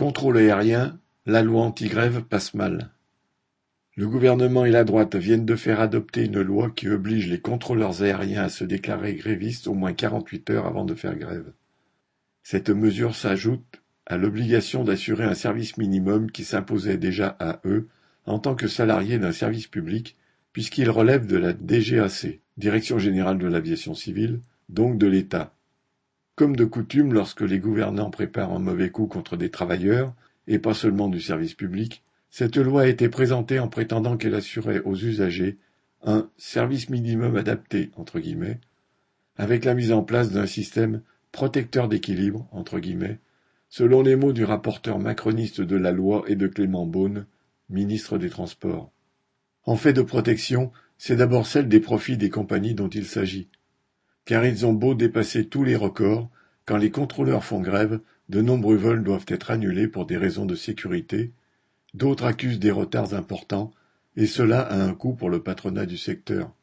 Contrôle aérien, la loi anti-grève passe mal. Le gouvernement et la droite viennent de faire adopter une loi qui oblige les contrôleurs aériens à se déclarer grévistes au moins quarante-huit heures avant de faire grève. Cette mesure s'ajoute à l'obligation d'assurer un service minimum qui s'imposait déjà à eux en tant que salariés d'un service public puisqu'ils relèvent de la DGAC, Direction générale de l'aviation civile, donc de l'État. Comme de coutume lorsque les gouvernants préparent un mauvais coup contre des travailleurs, et pas seulement du service public, cette loi a été présentée en prétendant qu'elle assurait aux usagers un service minimum adapté, entre guillemets, avec la mise en place d'un système protecteur d'équilibre, entre guillemets, selon les mots du rapporteur macroniste de la loi et de Clément Beaune, ministre des Transports. En fait de protection, c'est d'abord celle des profits des compagnies dont il s'agit. Car ils ont beau dépasser tous les records, quand les contrôleurs font grève, de nombreux vols doivent être annulés pour des raisons de sécurité, D'autres accusent des retards importants, et cela a un coût pour le patronat du secteur.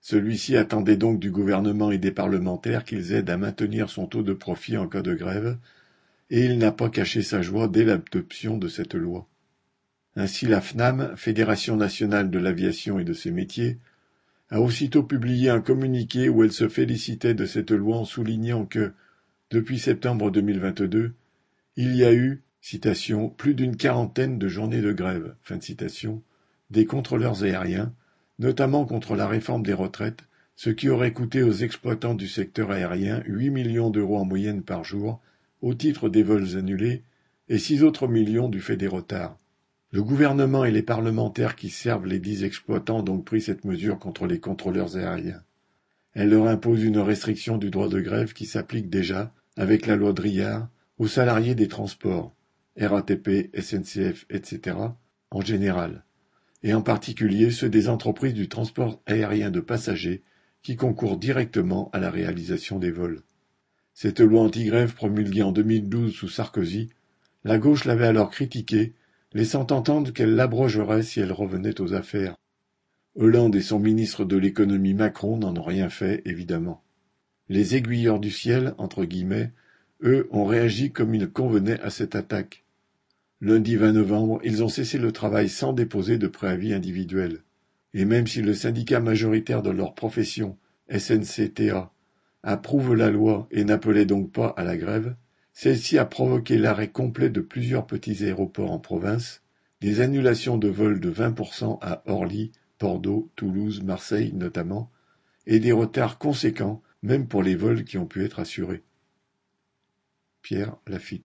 Celui-ci attendait donc du gouvernement et des parlementaires qu'ils aident à maintenir son taux de profit en cas de grève, et il n'a pas caché sa joie dès l'adoption de cette loi. Ainsi la FNAM, Fédération nationale de l'aviation et de ses métiers, a aussitôt publié un communiqué où elle se félicitait de cette loi en soulignant que, depuis septembre 2022, il y a eu Citation, plus d'une quarantaine de journées de grève des contrôleurs aériens, notamment contre la réforme des retraites, ce qui aurait coûté aux exploitants du secteur aérien huit millions d'euros en moyenne par jour au titre des vols annulés et six autres millions du fait des retards. Le gouvernement et les parlementaires qui servent les dix exploitants ont donc pris cette mesure contre les contrôleurs aériens. Elle leur impose une restriction du droit de grève qui s'applique déjà, avec la loi Driard, aux salariés des transports, RATP, SNCF, etc., en général, et en particulier ceux des entreprises du transport aérien de passagers qui concourent directement à la réalisation des vols. Cette loi anti-grève promulguée en 2012 sous Sarkozy, la gauche l'avait alors critiquée, laissant entendre qu'elle l'abrogerait si elle revenait aux affaires. Hollande et son ministre de l'économie Macron n'en ont rien fait, évidemment. Les aiguilleurs du ciel, entre guillemets, eux, ont réagi comme il convenait à cette attaque. Lundi 20 novembre, ils ont cessé le travail sans déposer de préavis individuel. Et même si le syndicat majoritaire de leur profession, SNCTA, approuve la loi et n'appelait donc pas à la grève, celle-ci a provoqué l'arrêt complet de plusieurs petits aéroports en province, des annulations de vols de 20% à Orly, Bordeaux, Toulouse, Marseille notamment, et des retards conséquents même pour les vols qui ont pu être assurés. Pierre Lafitte